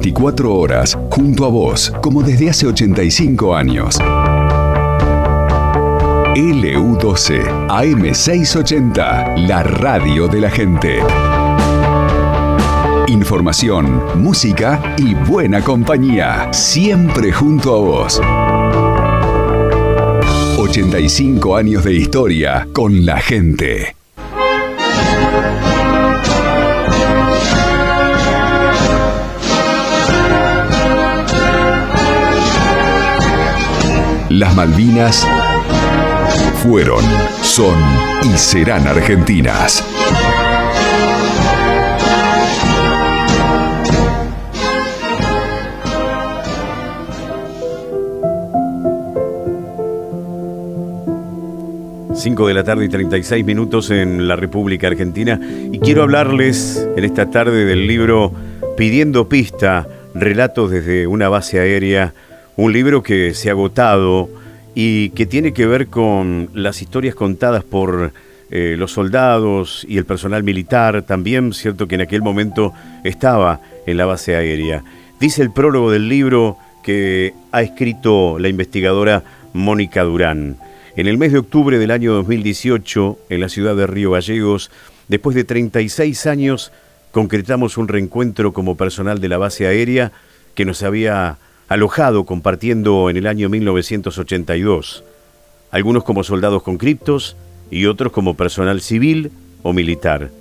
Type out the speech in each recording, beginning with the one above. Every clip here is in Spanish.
24 horas junto a vos, como desde hace 85 años. LU12, AM680, la radio de la gente. Información, música y buena compañía, siempre junto a vos. 85 años de historia con la gente. Las Malvinas fueron, son y serán argentinas. Cinco de la tarde y 36 minutos en la República Argentina y quiero hablarles en esta tarde del libro Pidiendo pista, relatos desde una base aérea, un libro que se ha agotado y que tiene que ver con las historias contadas por eh, los soldados y el personal militar, también cierto que en aquel momento estaba en la base aérea. Dice el prólogo del libro que ha escrito la investigadora Mónica Durán. En el mes de octubre del año 2018, en la ciudad de Río Gallegos, después de 36 años, concretamos un reencuentro como personal de la base aérea que nos había alojado compartiendo en el año 1982. Algunos como soldados con criptos y otros como personal civil o militar.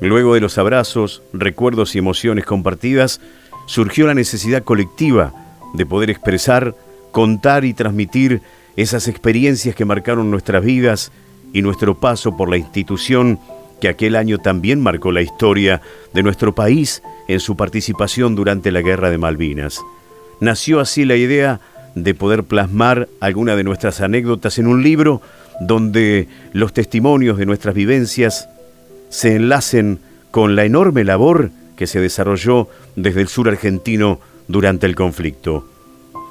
Luego de los abrazos, recuerdos y emociones compartidas, surgió la necesidad colectiva de poder expresar, contar y transmitir esas experiencias que marcaron nuestras vidas y nuestro paso por la institución que aquel año también marcó la historia de nuestro país en su participación durante la Guerra de Malvinas. Nació así la idea de poder plasmar alguna de nuestras anécdotas en un libro donde los testimonios de nuestras vivencias se enlacen con la enorme labor que se desarrolló desde el sur argentino durante el conflicto.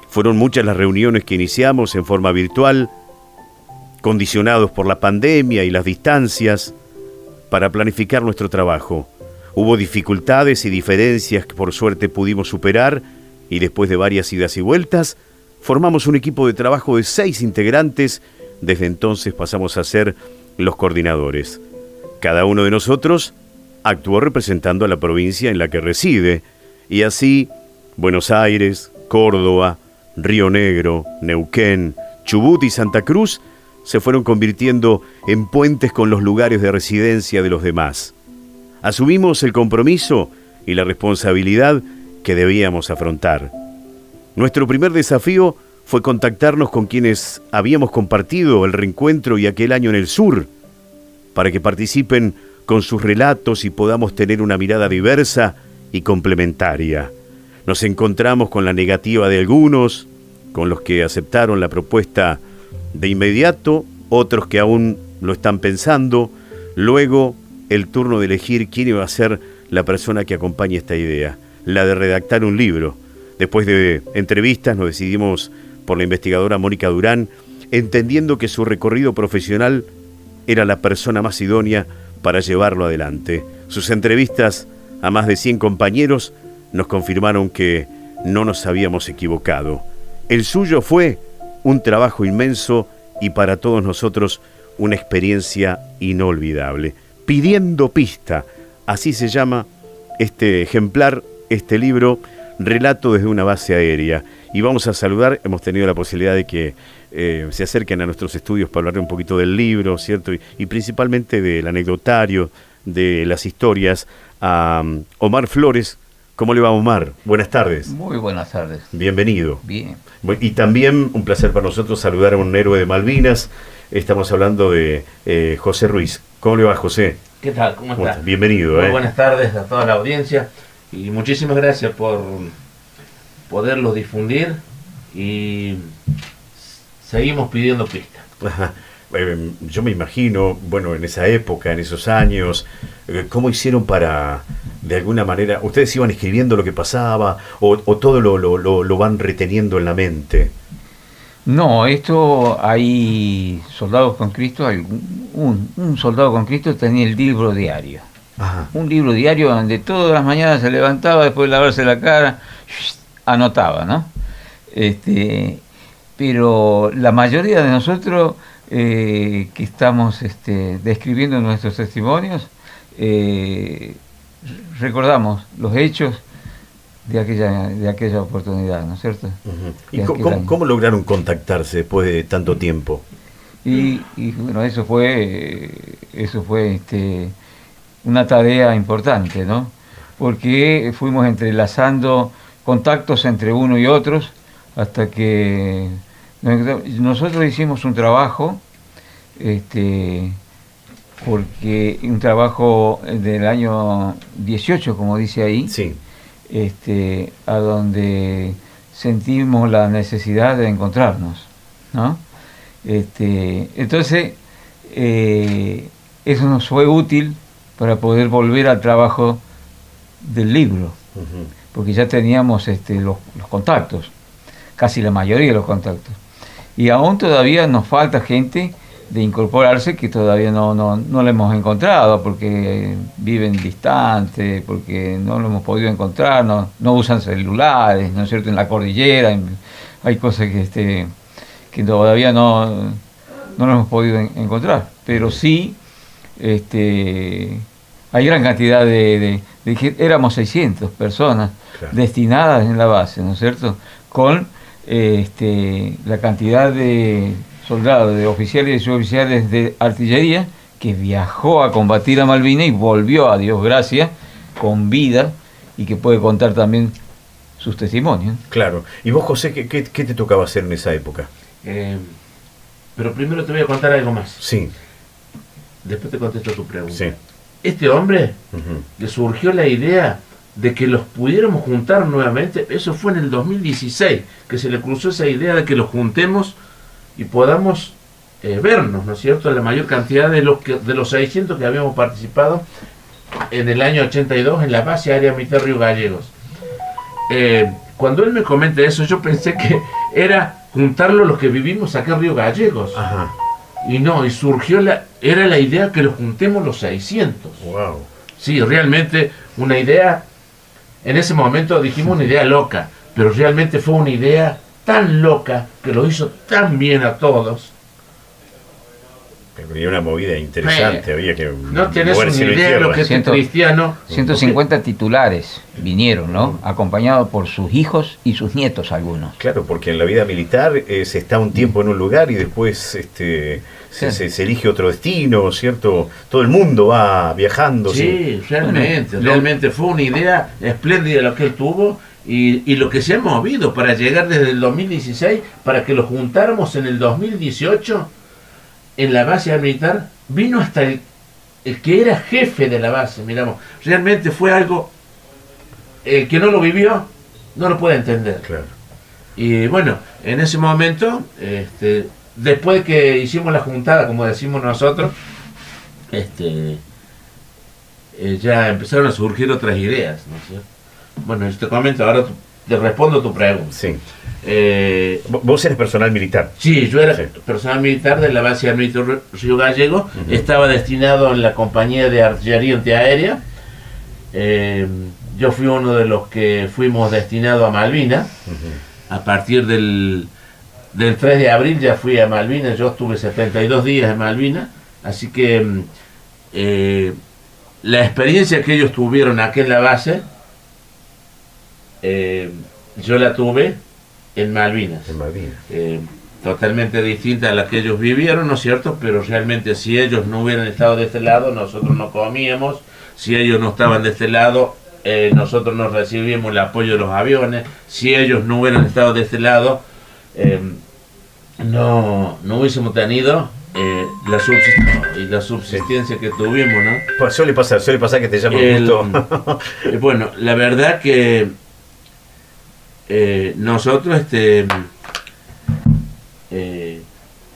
Fueron muchas las reuniones que iniciamos en forma virtual, condicionados por la pandemia y las distancias, para planificar nuestro trabajo. Hubo dificultades y diferencias que por suerte pudimos superar y después de varias idas y vueltas, formamos un equipo de trabajo de seis integrantes. Desde entonces pasamos a ser los coordinadores. Cada uno de nosotros actuó representando a la provincia en la que reside, y así Buenos Aires, Córdoba, Río Negro, Neuquén, Chubut y Santa Cruz se fueron convirtiendo en puentes con los lugares de residencia de los demás. Asumimos el compromiso y la responsabilidad que debíamos afrontar. Nuestro primer desafío fue contactarnos con quienes habíamos compartido el reencuentro y aquel año en el sur, para que participen con sus relatos y podamos tener una mirada diversa y complementaria. Nos encontramos con la negativa de algunos, con los que aceptaron la propuesta de inmediato, otros que aún lo están pensando, luego el turno de elegir quién iba a ser la persona que acompañe esta idea, la de redactar un libro. Después de entrevistas nos decidimos por la investigadora Mónica Durán, entendiendo que su recorrido profesional era la persona más idónea para llevarlo adelante. Sus entrevistas a más de 100 compañeros nos confirmaron que no nos habíamos equivocado. El suyo fue un trabajo inmenso y para todos nosotros una experiencia inolvidable. Pidiendo pista, así se llama este ejemplar, este libro, Relato desde una base aérea. Y vamos a saludar, hemos tenido la posibilidad de que eh, se acerquen a nuestros estudios para hablar un poquito del libro, ¿cierto? Y, y principalmente del anecdotario de las historias a um, Omar Flores. ¿Cómo le va Omar? Buenas tardes. Muy buenas tardes. Bienvenido. Bien. Y también un placer para nosotros saludar a un héroe de Malvinas. Estamos hablando de eh, José Ruiz. ¿Cómo le va José? ¿Qué tal? ¿Cómo ¿Cómo está? está? Bienvenido. Muy eh. buenas tardes a toda la audiencia y muchísimas gracias por poderlos difundir y seguimos pidiendo pistas. Eh, yo me imagino, bueno, en esa época, en esos años, eh, ¿cómo hicieron para, de alguna manera, ustedes iban escribiendo lo que pasaba o, o todo lo, lo, lo- lo van reteniendo en la mente? No, esto hay soldados con Cristo, hay un, un soldado con Cristo tenía el libro diario. Ajá. Un libro diario donde todas las mañanas se levantaba después de lavarse la cara, anotaba, ¿no? Este, pero la mayoría de nosotros eh, que estamos este, describiendo nuestros testimonios, eh, recordamos los hechos de aquella, de aquella oportunidad, ¿no es cierto? ¿Y cómo, cómo lograron contactarse después de tanto tiempo? Y, y, bueno, eso fue, eh, eso fue este, una tarea importante, ¿no? Porque fuimos entrelazando contactos entre uno y otros hasta que nosotros hicimos un trabajo, este, porque un trabajo del año 18, como dice ahí, Sí. este, a donde sentimos la necesidad de encontrarnos, ¿no? Este, entonces, eh, eso nos fue útil para poder volver al trabajo del libro, porque ya teníamos este, los, los contactos, casi la mayoría de los contactos. Y aún todavía nos falta gente de incorporarse que todavía no, no, no la hemos encontrado porque viven distantes, porque no lo hemos podido encontrar, no, no usan celulares, ¿no es cierto? En la cordillera en- hay cosas que, este, que todavía no, no lo hemos podido en- encontrar, pero sí este, hay gran cantidad de, de- éramos 600 personas Claro. destinadas en la base, ¿no es cierto? Con eh, este, la cantidad de soldados, de oficiales y suboficiales de artillería que viajó a combatir a Malvinas y volvió a Dios gracias con vida y que puede contar también sus testimonios. Claro. ¿Y vos, José, qué, qué- qué te tocaba hacer en esa época? Eh, pero primero te voy a contar algo más. Sí, Después te contesto tu pregunta. sí. Este hombre Ujú. le surgió la idea de que los pudiéramos juntar nuevamente. Eso fue en el 2016, que se le cruzó esa idea de que los juntemos y podamos eh, vernos, ¿no es cierto? La mayor cantidad de los, que, de los 600 que habíamos participado en el año 82 en la base aérea militar Río Gallegos. Eh, cuando él me comenta eso, yo pensé que era juntarlo los que vivimos acá en Río Gallegos. Ajá. Y no, y surgió la, era la idea que los juntemos los 600. Wow. Sí, realmente una idea, en ese momento dijimos una idea loca, pero realmente fue una idea tan loca que lo hizo tan bien a todos. Tenía una movida interesante, Eh, había que No tenés una idea de lo que es un Siento- cristiano. 150 titulares vinieron, ¿no? Acompañados por sus hijos y sus nietos algunos. Claro, porque en la vida militar eh, se está un tiempo en un lugar y después este, se, Sí. se- se elige otro destino, ¿cierto? Todo el mundo va viajando. Sí, realmente, Bueno, lo- realmente fue una idea espléndida lo que él tuvo y, y lo que se ha movido para llegar desde el 2016 para que lo juntáramos en el 2018 en la base militar, vino hasta el, el que era jefe de la base, miramos, realmente fue algo, el que no lo vivió no lo puede entender. Claro. Y bueno, en ese momento, este, después que hicimos la juntada, como decimos nosotros, este, eh, ya empezaron a surgir otras ideas, ¿no es cierto? Bueno, te comento, ahora te respondo tu pregunta. Sí. Eh, Vo- Vos eres personal militar. sí, yo era Sí. personal militar de la base militar Río Gallego, estaba destinado en la compañía de artillería antiaérea. Eh, yo fui uno de los que fuimos destinados a Malvinas. A partir del, del 3 de abril ya fui a Malvinas, yo estuve 72 días en Malvinas, así que mm, eh, la experiencia que ellos tuvieron aquí en la base, eh, yo la tuve en Malvinas. En Malvinas. Eh, totalmente distinta a la que ellos vivieron, ¿no es cierto? Pero realmente si ellos no hubieran estado de este lado, nosotros no comíamos, si ellos no estaban de este lado, eh, nosotros no recibíamos el apoyo de los aviones, si ellos no hubieran estado de este lado, eh, no, no hubiésemos tenido eh, la, subsist- y la subsistencia que tuvimos, ¿no? Pues suele pasar, suele pasar que te llaman El- bueno, la verdad que eh, nosotros este eh,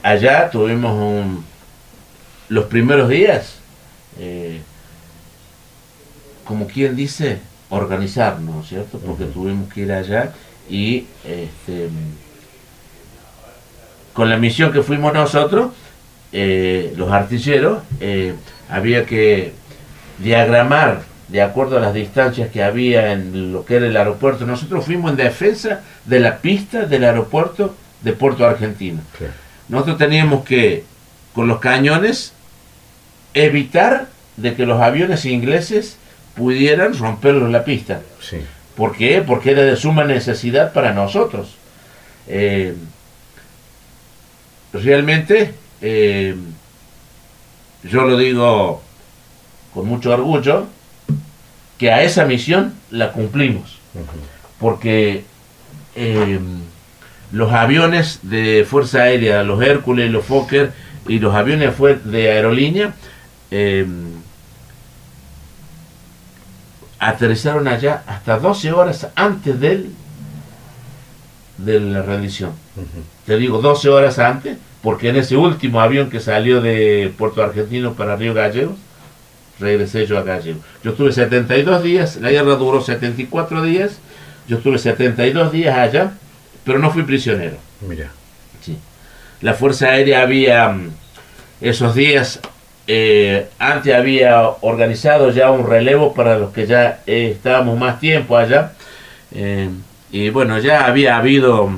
allá tuvimos un, los primeros días, eh, como quien dice, organizarnos, ¿cierto? Porque tuvimos que ir allá y este, con la misión que fuimos nosotros, los artilleros, había que diagramar de acuerdo a las distancias que había en lo que era el aeropuerto. Nosotros fuimos en defensa de la pista del aeropuerto de Puerto Argentino. Nosotros teníamos que, con los cañones, evitar de que los aviones ingleses pudieran romperlos la pista. Sí. ¿Por qué? Porque era de suma necesidad para nosotros. Eh, realmente, eh, yo lo digo con mucho orgullo, que a esa misión la cumplimos. Porque eh, los aviones de Fuerza Aérea, los Hércules, los Fokker y los aviones de aerolínea, eh, aterrizaron allá hasta 12 horas antes del, de la rendición. Te digo 12 horas antes, porque en ese último avión que salió de Puerto Argentino para Río Gallegos, regresé yo a Gallegos. Yo estuve 72 días, la guerra duró 74 días, yo estuve 72 días allá, pero no fui prisionero. Mira. Sí. La Fuerza Aérea había, mm, esos días, eh, antes había organizado ya un relevo para los que ya eh, estábamos más tiempo allá. eh, y bueno, ya había habido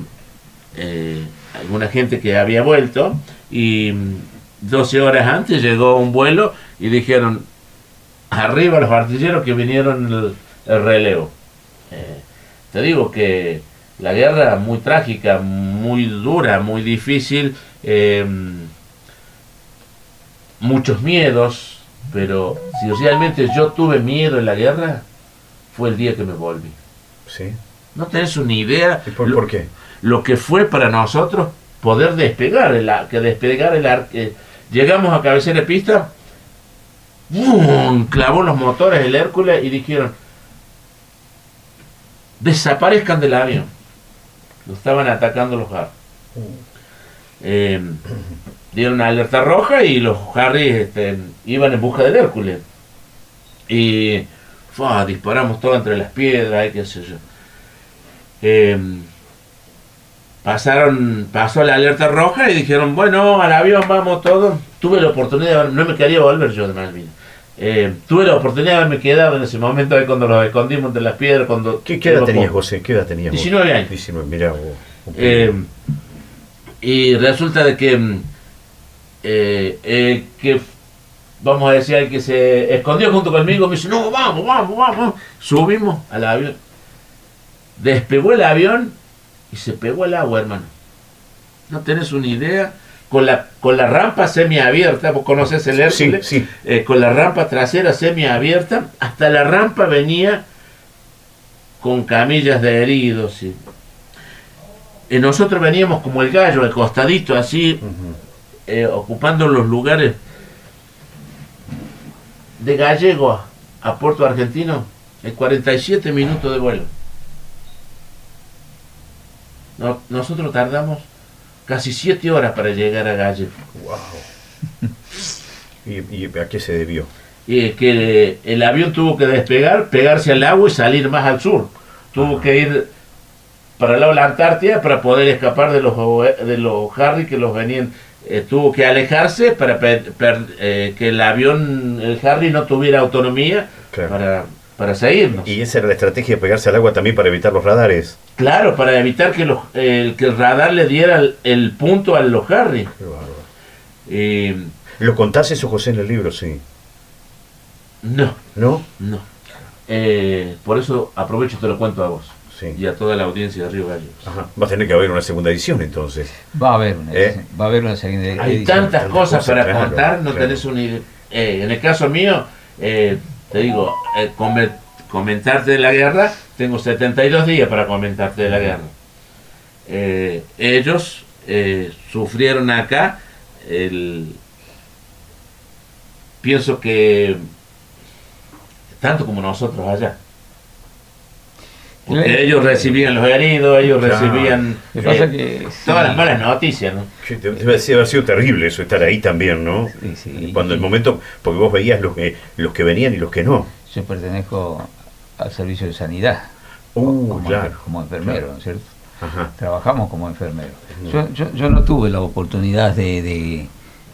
eh, alguna gente que había vuelto y mm, 12 horas antes llegó un vuelo y dijeron, arriba los artilleros que vinieron el, el relevo. Eh, te digo que la guerra muy trágica, muy dura, muy difícil, eh, muchos miedos, pero si realmente yo tuve miedo en la guerra, fue el día que me volví. Sí. No tenés una idea ¿Y por, lo, por qué? lo que fue para nosotros poder despegar, el, que despegar el eh, Llegamos a cabecera de pista, ¡bum! clavó los motores el Hércules y dijeron, desaparezcan del avión. Lo estaban atacando los Harry. Eh, dieron alerta roja y los Harry este, iban en busca del Hércules. Y ¡fua! disparamos todo entre las piedras y qué sé yo. Eh, pasaron, pasó la alerta roja y dijeron, bueno, al avión vamos todos. Tuve la oportunidad, no me quería volver yo de Malvinas. Eh, tuve la oportunidad de haberme quedado en ese momento ahí cuando los escondimos entre las piedras. Cuando ¿Qué, qué edad tenías, José? ¿Qué edad tenías? vos? 19 años. 19, mira vos. Eh, y resulta de que mm, eh, que vamos a decir el que se escondió junto conmigo me dice no vamos vamos vamos subimos al avión despegó el avión y se pegó el agua hermano no tenés una idea con la con la rampa semiabierta vos conoces el Hércules sí. eh, con la rampa trasera semiabierta, hasta la rampa venía con camillas de heridos. Y, nosotros veníamos como el gallo, al costadito, así, eh, ocupando los lugares de Gallego a, a Puerto Argentino, en 47 minutos de vuelo. No- nosotros tardamos casi 7 horas para llegar a Gallego. Wow. ¿Y, ¿Y a qué se debió? y que el avión tuvo que despegar, pegarse al agua y salir más al sur. Tuvo que ir para el lado de la Antártida para poder escapar de los de los Harry que los venían. eh, tuvo que alejarse para per- per- eh, que el avión, el Harry, no tuviera autonomía Claro. para, para seguirnos. Y esa era la estrategia de pegarse al agua también para evitar los radares. Claro, para evitar que, los, el, que el radar le diera el, el punto a los Harry. Y ¿Lo contás eso, José, en el libro? Sí. no, ¿No? no. Eh, por eso aprovecho y te lo cuento a vos. Sí. y a toda la audiencia de Río Gallegos. Ajá. Va a tener que haber una segunda edición entonces. Va a haber una, ¿Eh? edición, va a haber una segunda Hay edición. tantas tantas cosas cosas, para claro, contar, no claro. tenés una idea. Eh, en el caso mío, eh, te digo, eh, come- comentarte de la guerra, tengo 72 días para comentarte de la guerra. Eh, ellos eh, sufrieron acá el... Pienso que tanto como nosotros allá. Porque ellos recibían los heridos, ellos Claro. recibían pasa eh, que todas sí. las malas noticias, ¿no? Debe debe haber sido terrible eso, estar ahí también, ¿no? Sí, sí. Cuando el momento, porque vos veías los que, los que venían y los que no. Yo pertenezco al servicio de sanidad Uh, como, claro. como enfermero, claro. ¿no es cierto? Ajá. Trabajamos como enfermero. Yo, yo, yo no tuve la oportunidad de, de,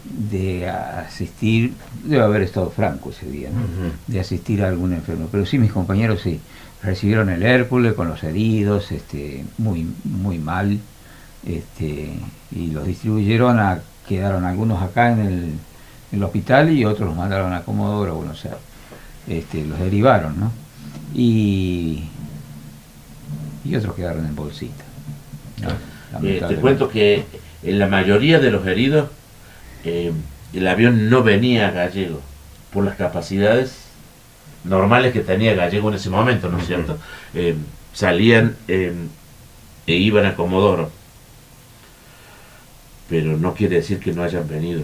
de asistir, debe haber estado franco ese día, ¿no? De asistir a algún enfermo, pero sí mis compañeros sí, recibieron el Hércules con los heridos, este, muy, muy mal, este, y los distribuyeron a, quedaron algunos acá en el, en el hospital y otros los mandaron a Comodoro, bueno, o sea, este, los derivaron, ¿no? Y, y otros quedaron en bolsita. ¿no? Eh, te cuento que en la mayoría de los heridos eh, el avión no venía a Gallego por las capacidades normales que tenía Gallego en ese momento, ¿no es cierto? Eh, salían eh, e iban a Comodoro. Pero no quiere decir que no hayan venido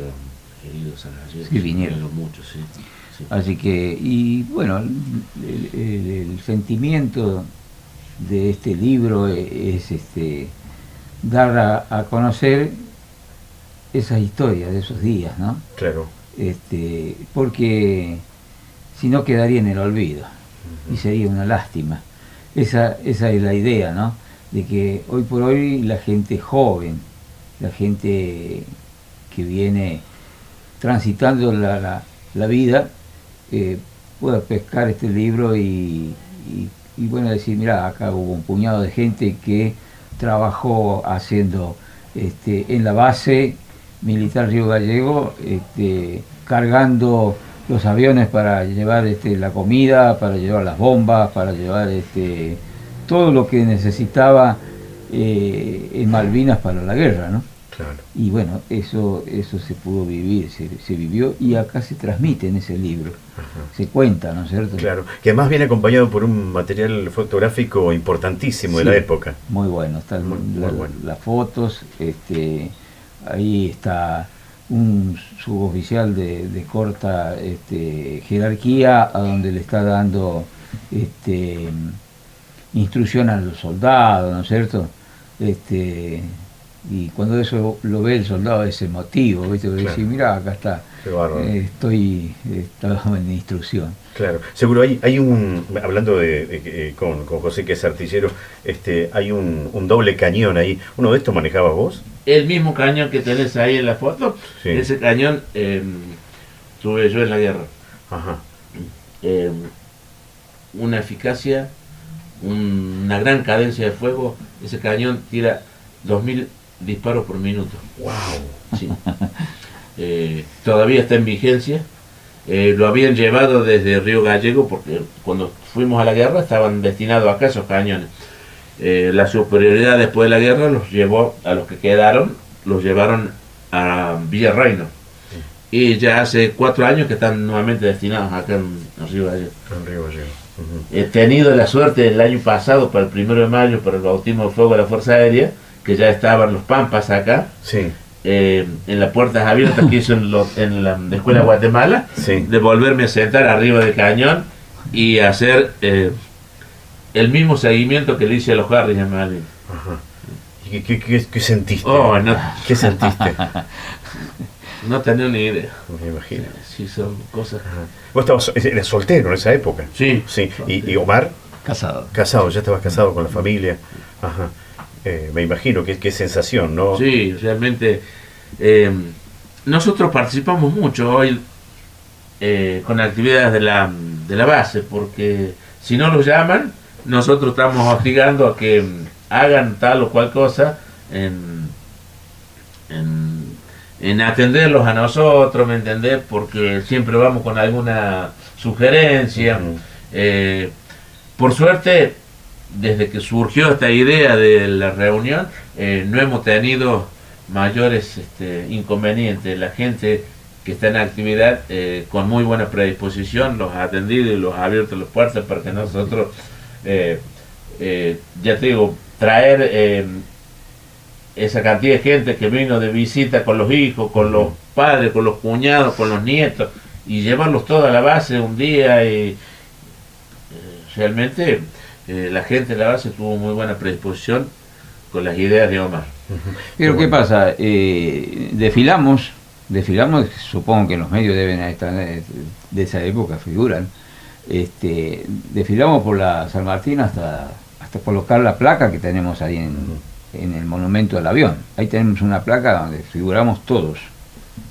heridos a Gallego. Sí, vinieron. muchos, sí. sí. Así que, y bueno, el, el- el sentimiento de este libro es este dar a, a conocer esas historias de esos días, ¿no? Claro. Este, porque si no quedaría en el olvido y sería una lástima. Esa, esa es la idea, ¿no? De que hoy por hoy la gente joven, la gente que viene transitando la, la- vida, eh, pueda pescar este libro y, y- y, bueno, decir, mira, acá hubo un puñado de gente que trabajó haciendo este, en la base militar Río Gallego, este, cargando los aviones para llevar este, la comida, para llevar las bombas, para llevar este, todo lo que necesitaba eh, en Malvinas para la guerra, ¿no? Claro. Y bueno, eso, eso se pudo vivir, se, se vivió y acá se transmite en ese libro, se cuenta, ¿no es cierto? Claro. Que además viene acompañado por un material fotográfico importantísimo de la época. Muy bueno, están Muy- muy la- bueno. las fotos, este, ahí está un suboficial de, de corta este, jerarquía a donde le está dando este, instrucción a los soldados, ¿no es cierto? Este, y cuando eso lo ve el soldado es emotivo, ¿viste? Porque Claro. dice, mira, acá está, estoy, estaba en instrucción. Claro, seguro hay, hay un, hablando de, eh, con, con José que es artillero, este, hay un, un doble cañón ahí. ¿Uno de estos manejabas vos? El mismo cañón que tenés ahí en la foto, Sí. ese cañón eh, tuve yo en la guerra. Ajá. Eh, una eficacia, un- una gran cadencia de fuego. Ese cañón tira 2.000 disparos por minuto. Wow. Sí. Eh, todavía está en vigencia. Eh, lo habían llevado desde Río Gallego porque cuando fuimos a la guerra estaban destinados acá esos cañones. Eh, la superioridad después de la guerra los llevó a los que quedaron, los llevaron a Villa Reino. Y ya hace cuatro años que están nuevamente destinados acá en, en Río Gallego. En Río Gallego. Ujú. He tenido la suerte el año pasado, para el primero de mayo, para el bautismo de fuego de la Fuerza Aérea, que ya estaban los Pampas acá, Sí, eh, en las puertas abiertas que hizo en, lo- en la Escuela de Guatemala, sí. de volverme a sentar arriba del cañón y hacer eh, el mismo seguimiento que le hice a los Harris en. Ajá. ¿Y qué, qué- qué- qué sentiste? Oh, no, ¿Qué sentiste? no tenía ni idea. Me imagino. Sí, son cosas. Ajá. Vos estabas, eras soltero en esa época. Sí, Sí. ¿Y, y Omar? Casado. Casado, ya estabas casado con la familia. Ajá. Eh, me imagino qué, qué sensación, ¿no? Sí, realmente. eh, nosotros participamos mucho hoy eh, con actividades de la, de la base, porque si no los llaman, nosotros estamos hostigando a que mm, hagan tal o cual cosa en, en, en atenderlos a nosotros, ¿me entendés? Porque siempre vamos con alguna sugerencia. Eh, por suerte, desde que surgió esta idea de la reunión, eh, no hemos tenido mayores este, inconvenientes. La gente que está en actividad eh, con muy buena predisposición los ha atendido y los ha abierto las puertas para que nosotros, eh, eh, ya te digo, traer eh, esa cantidad de gente que vino de visita con los hijos, con los padres, con los cuñados, con los nietos, y llevarlos todos a la base un día y eh, realmente eh, la gente de la base tuvo muy buena predisposición con las ideas de Omar. Pero ¿qué pasa? Eh, desfilamos, desfilamos, supongo que los medios deben estar de, de esa época, figuran. Este, desfilamos por la San Martín hasta, hasta colocar la placa que tenemos ahí en, en el monumento del avión. Ahí tenemos una placa donde figuramos todos,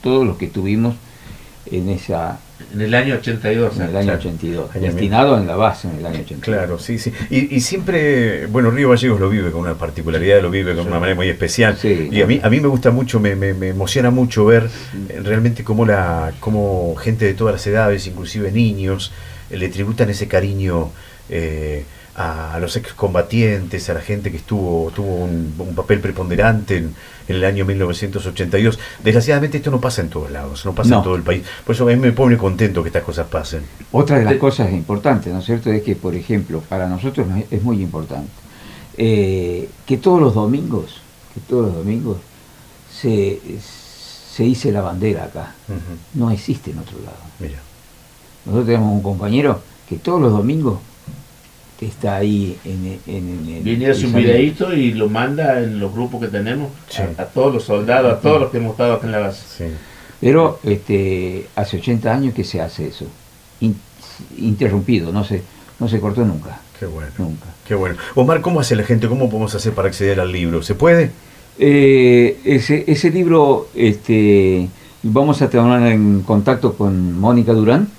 todos los que tuvimos en esa En el año 82. en el año claro. 82, Año destinado en la base en el año 82. Claro, sí, sí. Y, y siempre, bueno, Río Gallegos lo vive con una particularidad, lo vive con una manera muy especial. Sí. y a mí, a mí me gusta mucho, me, me- me emociona mucho ver eh, realmente cómo, la, cómo gente de todas las edades, inclusive niños, eh, le tributan ese cariño eh, a, los excombatientes, a la gente que estuvo tuvo un, un papel preponderante en, en el año 1982. Desgraciadamente esto no pasa en todos lados, no pasa No. en todo el país. Por eso a mí me pone contento que estas cosas pasen. Otra de las cosas importantes, ¿no es cierto?, es que, por ejemplo, para nosotros no es- muy importante eh, que todos los domingos, que todos los domingos se, se hice la bandera acá. No existe en otro lado. Mira. Nosotros tenemos un compañero que todos los domingos está ahí en, en, en el- Viene hace un videíto y lo manda en los grupos que tenemos Sí. a, a todos los soldados, a todos los que hemos estado acá en la base. Sí. Pero este, hace 80 años que se hace eso. In- interrumpido, no se, no se cortó nunca. Qué bueno. Nunca. Qué bueno. Omar, ¿cómo hace la gente? ¿Cómo podemos hacer para acceder al libro? ¿Se puede? Eh, ese, ese libro, este, vamos a tener en contacto con Mónica Durán,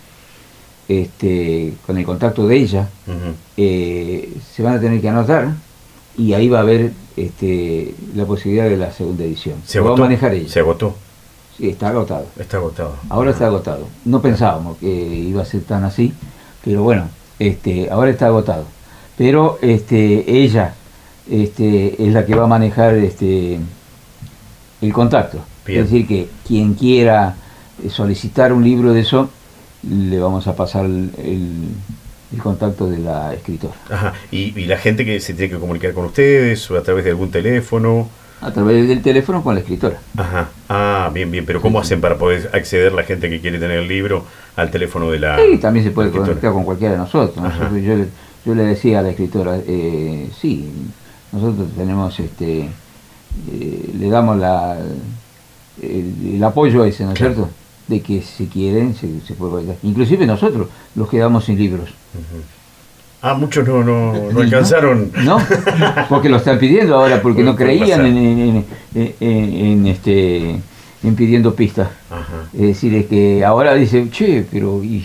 este, con el contacto de ella, eh, se van a tener que anotar y ahí va a haber este, la posibilidad de la segunda edición. ¿Se va a manejar ella. Se agotó. Sí, está agotado. Está agotado. Ahora está agotado. No pensábamos que iba a ser tan así, pero bueno, este, ahora está agotado. Pero este, ella este, es la que va a manejar este, el contacto. Bien. Es decir, que quien quiera solicitar un libro de eso, le vamos a pasar el, el- el contacto de la escritora. Ajá. Y, y la gente que se tiene que comunicar con ustedes o a través de algún teléfono. A través del teléfono con la escritora. Ajá. Ah, bien, bien. Pero ¿cómo hacen para poder acceder la gente que quiere tener el libro al teléfono de la. Sí, también se puede conectar con cualquiera de nosotros. Ajá. Yo, le- yo le decía a la escritora, eh, sí, nosotros tenemos, este, eh, le damos la, el, el apoyo ese, ¿no es Claro. cierto? De que si quieren se, se puede conectar. Inclusive nosotros los quedamos sin libros. Ah, muchos no, no, no alcanzaron. No, porque lo están pidiendo ahora, porque no creían en, en- en- en- en, este, en pidiendo pistas. Es decir, es que ahora dice, che, pero y,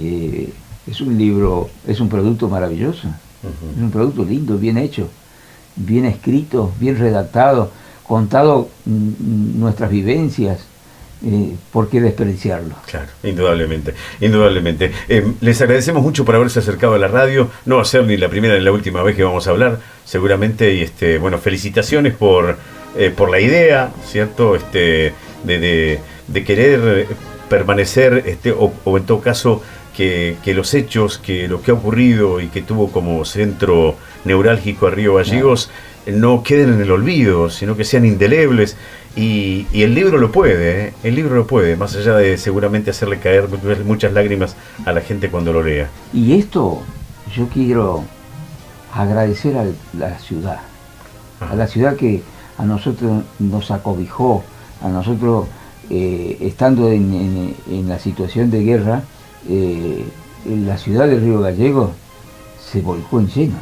eh, es un libro, es un producto maravilloso, es un producto lindo, bien hecho, bien escrito, bien redactado, contado mm, nuestras vivencias, eh, ¿por qué desperdiciarlo? Claro, indudablemente, indudablemente. Eh, les agradecemos mucho por haberse acercado a la radio. No va a ser ni la primera ni la última vez que vamos a hablar, seguramente. Y este, bueno, felicitaciones por, eh, por la idea, ¿cierto? Este, de, de- de querer eh, permanecer, este, o, o en todo caso, que, que los hechos, que lo que ha ocurrido y que tuvo como centro neurálgico a Río Gallegos no queden en el olvido, sino que sean indelebles. Y, y el libro lo puede, ¿eh? el libro lo puede, más allá de seguramente hacerle caer muchas lágrimas a la gente cuando lo lea. Y esto yo quiero agradecer a la ciudad, a la ciudad que a nosotros nos acobijó, a nosotros eh, estando en, en- en la situación de guerra, eh, en la ciudad de Río Gallego se volcó en lleno.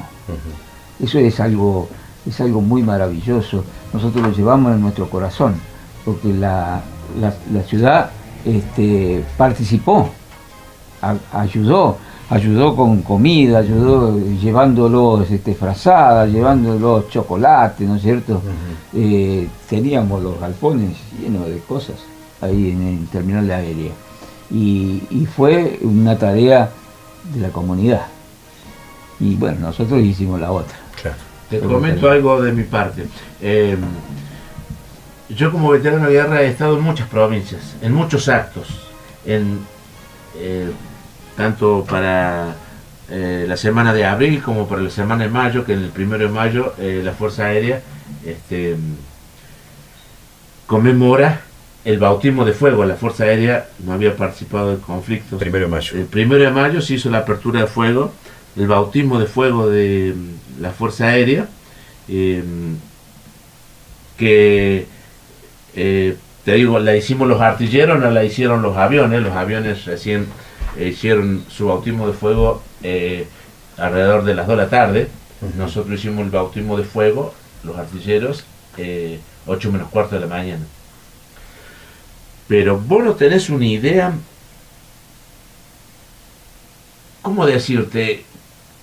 Eso es algo, es algo muy maravilloso. Nosotros lo llevamos en nuestro corazón, porque la, la- la ciudad este, participó, a- ayudó, ayudó con comida, ayudó llevándolos este, frazadas, llevándolos chocolate, ¿no es cierto? Eh, teníamos los galpones llenos de cosas ahí en el terminal aérea. Y, y fue una tarea de la comunidad. Y bueno, nosotros hicimos la otra. Te comento algo de mi parte. Eh, yo como veterano de guerra he estado en muchas provincias, en muchos actos, en, eh, tanto para eh, la semana de abril como para la semana de mayo, que en el primero de mayo eh, la Fuerza Aérea este, conmemora el bautismo de fuego. La Fuerza Aérea no había participado en conflictos. Primero de mayo. El primero de mayo se hizo la apertura de fuego, el bautismo de fuego de mm, la Fuerza Aérea, eh, que eh, te digo, la hicimos los artilleros, no la hicieron los aviones, los aviones recién eh, hicieron su bautismo de fuego eh, alrededor de las 2 de la tarde, nosotros hicimos el bautismo de fuego, los artilleros, eh, 8 menos cuarto de la mañana. Pero vos no tenés una idea ¿cómo decirte?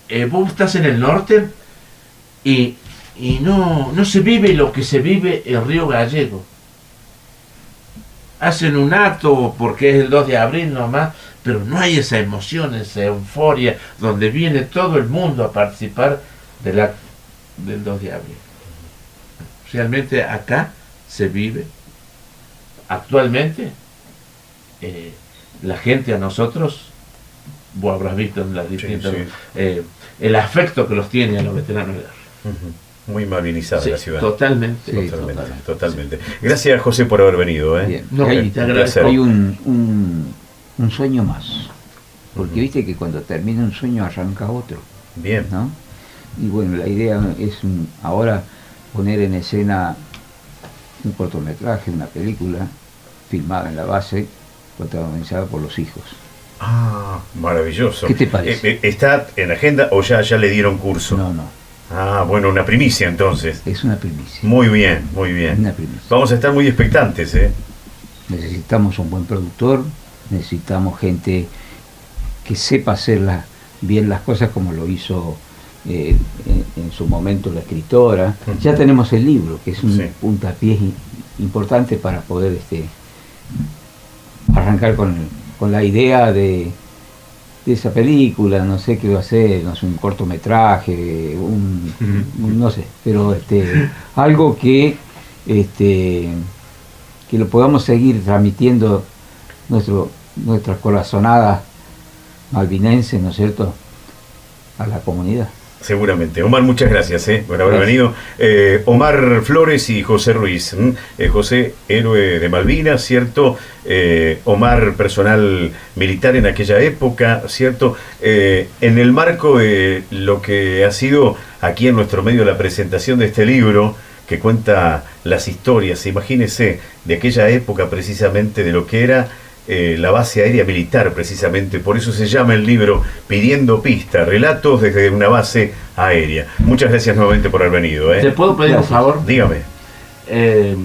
Eh, vos estás en el norte y, y no, no se vive lo que se vive en Río Gallego. Hacen un acto porque es el 2 de abril nomás, pero no hay esa emoción, esa euforia, donde viene todo el mundo a participar del acto del 2 de abril. Realmente acá se vive, actualmente, eh, la gente a nosotros vos habrás visto en las distintas sí. eh, el afecto que los tiene a los veteranos de guerra. Muy Sí, la ciudad. totalmente. Sí, Totalmente, totalmente. totalmente. Gracias, José, por haber venido. ¿eh? Bien. No, te agradezco. Hay un, un, un sueño más. Porque viste que cuando termina un sueño arranca otro, Bien. ¿no? Y bueno, la idea es un- ahora poner en escena un cortometraje, una película filmada en la base, protagonizada por los hijos. Ah, maravilloso. ¿Qué te parece? Eh, eh, ¿Está en agenda o ya, ya le dieron curso? No, no, Ah, bueno, una primicia entonces. es una primicia. Muy bien, muy bien. Una primicia. Vamos a estar muy expectantes, ¿eh? Necesitamos un buen productor, necesitamos gente que sepa hacer la- bien las cosas como lo hizo eh, en, en su momento la escritora. Ya tenemos el libro, que es un Sí. puntapié importante para poder este, arrancar con, con la idea de, de esa película, no sé qué va a ser, no sé, un cortometraje, un, un- no sé, pero este, algo que este, que lo podamos seguir transmitiendo nuestro, nuestras corazonadas malvinenses, ¿no es cierto?, a la comunidad. Seguramente. Omar, muchas gracias ¿eh? por haber Gracias. venido. Eh, Omar Flores y José Ruiz. Eh, José, héroe de Malvinas, ¿cierto? Eh, Omar, personal militar en aquella época, ¿cierto? Eh, en el marco de lo que ha sido aquí en nuestro medio la presentación de este libro, que cuenta las historias, imagínese, de aquella época precisamente de lo que era eh, la base aérea militar, precisamente. Por eso se llama el libro Pidiendo Pista, relatos desde una base aérea. Muchas gracias nuevamente por haber venido. ¿eh? ¿Te puedo pedir Gracias. un favor? Dígame. Eh,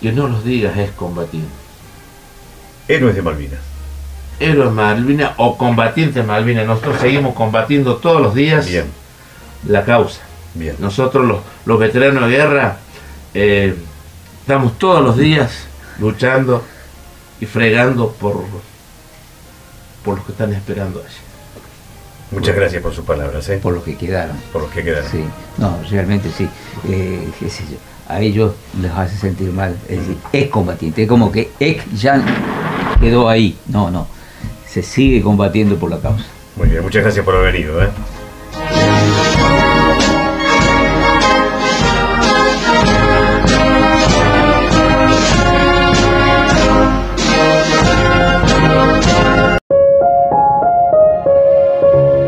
que no los digas es combatir. Héroes de Malvinas. Héroes Malvinas o combatientes Malvinas. Nosotros seguimos combatiendo todos los días Bien, la causa. bien. Nosotros los, los veteranos de guerra eh, estamos todos los días luchando y fregando por, por los que están esperando allí. Muchas gracias por sus palabras, ¿eh? por los que quedaron. por los que quedaron. Sí, no, realmente sí. Eh, qué sé yo, a ellos les hace sentir mal. Es decir, es combatiente, es como que es ya quedó ahí. No, no. Se sigue combatiendo por la causa. Muy bien, muchas gracias por haber venido. ¿eh?